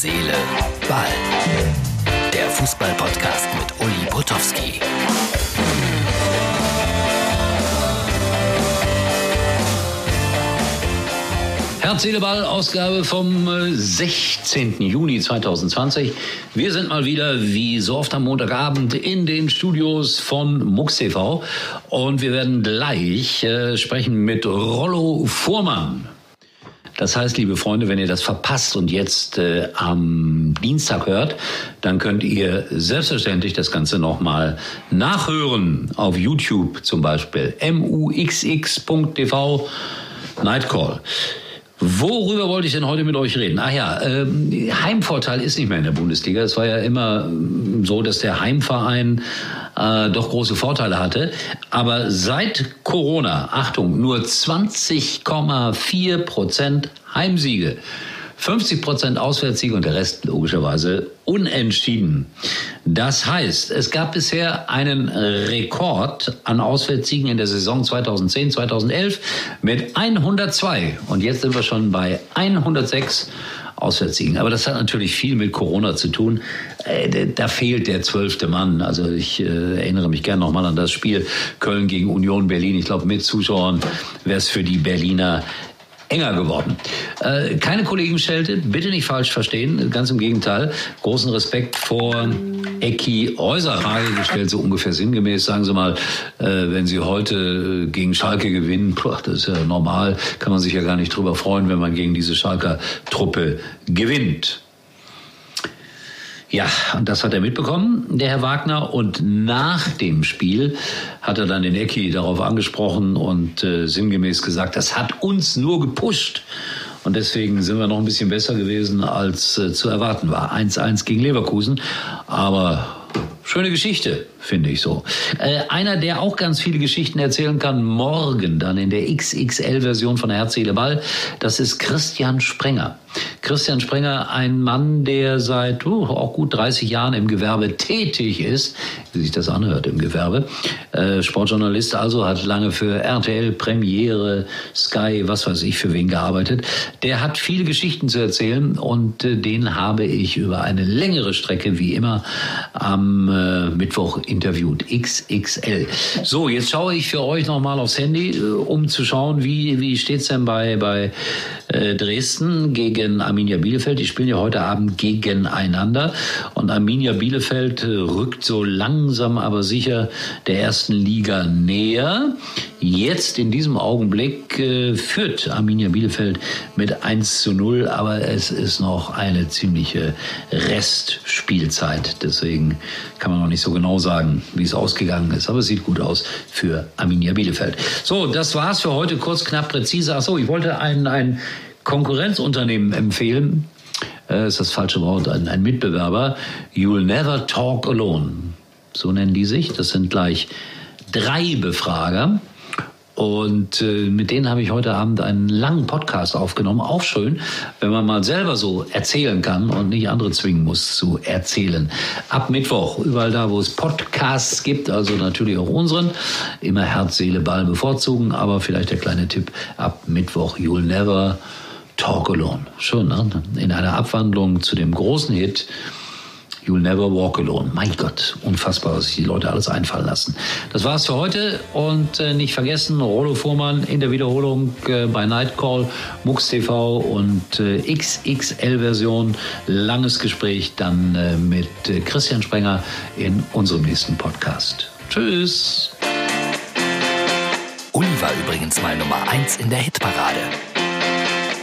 Seele, Ball. Der Fußball-Podcast mit Uli Potowski. Herz, Seele, Ball, Ausgabe vom 16. Äh, Juni 2020. Wir sind mal wieder, wie so oft am Montagabend, in den Studios von MUX TV. Und wir werden gleich äh, sprechen mit Rollo Fuhrmann. Das heißt, liebe Freunde, wenn ihr das verpasst und jetzt äh, am Dienstag hört, dann könnt ihr selbstverständlich das Ganze nochmal nachhören auf YouTube zum Beispiel. muxx.tv Nightcall. Worüber wollte ich denn heute mit euch reden? Ach ja, ähm, Heimvorteil ist nicht mehr in der Bundesliga. Es war ja immer ähm, so, dass der Heimverein äh, doch große Vorteile hatte. Aber seit Corona, Achtung, nur 20,4 Prozent Heimsiege. 50 Prozent Auswärtssiege und der Rest logischerweise unentschieden. Das heißt, es gab bisher einen Rekord an Auswärtssiegen in der Saison 2010, 2011 mit 102 und jetzt sind wir schon bei 106 Auswärtssiegen. Aber das hat natürlich viel mit Corona zu tun. Äh, da fehlt der zwölfte Mann. Also ich äh, erinnere mich gerne nochmal an das Spiel Köln gegen Union Berlin. Ich glaube, mit Zuschauern wäre es für die Berliner enger geworden. Äh, keine Kollegenschelte, bitte nicht falsch verstehen, ganz im Gegenteil. Großen Respekt vor Ecki Äuser Frage gestellt, so ungefähr sinngemäß. Sagen Sie mal, äh, wenn Sie heute äh, gegen Schalke gewinnen, boah, das ist ja normal, kann man sich ja gar nicht drüber freuen, wenn man gegen diese Schalker Truppe gewinnt. Ja, und das hat er mitbekommen, der Herr Wagner. Und nach dem Spiel hat er dann den Ecki darauf angesprochen und äh, sinngemäß gesagt, das hat uns nur gepusht. Und deswegen sind wir noch ein bisschen besser gewesen, als äh, zu erwarten war. 1-1 gegen Leverkusen. Aber Schöne Geschichte, finde ich so. Äh, einer, der auch ganz viele Geschichten erzählen kann, morgen dann in der XXL-Version von Herz, Seele, Ball, das ist Christian Sprenger. Christian Sprenger, ein Mann, der seit uh, auch gut 30 Jahren im Gewerbe tätig ist, wie sich das anhört im Gewerbe. Äh, Sportjournalist also, hat lange für RTL, Premiere, Sky, was weiß ich für wen gearbeitet. Der hat viele Geschichten zu erzählen und äh, den habe ich über eine längere Strecke, wie immer, am äh, Mittwoch interviewt. XXL. So, jetzt schaue ich für euch nochmal aufs Handy, äh, um zu schauen, wie, wie steht's denn bei, bei Dresden gegen Arminia Bielefeld. Die spielen ja heute Abend gegeneinander. Und Arminia Bielefeld äh, rückt so langsam aber sicher der ersten Liga näher. Jetzt in diesem Augenblick äh, führt Arminia Bielefeld mit 1 zu 0, aber es ist noch eine ziemliche Restspielzeit. Deswegen kann man noch nicht so genau sagen, wie es ausgegangen ist. Aber es sieht gut aus für Arminia Bielefeld. So, das war's für heute. Kurz, knapp, präzise. Ach so, ich wollte ein, ein Konkurrenzunternehmen empfehlen. Äh, ist das falsche Wort, ein, ein Mitbewerber. You'll never talk alone. So nennen die sich. Das sind gleich drei Befrager. Und äh, mit denen habe ich heute Abend einen langen Podcast aufgenommen. Auch schön, wenn man mal selber so erzählen kann und nicht andere zwingen muss zu erzählen. Ab Mittwoch, überall da, wo es Podcasts gibt, also natürlich auch unseren, immer Herz, Seele, Ball bevorzugen. Aber vielleicht der kleine Tipp, ab Mittwoch, You'll Never Talk Alone. Schön, ne? In einer Abwandlung zu dem großen Hit You'll Never Walk Alone. Mein Gott, unfassbar, was sich die Leute alles einfallen lassen. Das war's für heute und äh, nicht vergessen, Rollo Fuhrmann in der Wiederholung äh, bei Nightcall, MUX TV und äh, XXL-Version. Langes Gespräch dann äh, mit äh, Christian Sprenger in unserem nächsten Podcast. Tschüss. Uli war übrigens mal Nummer 1 in der Hitparade.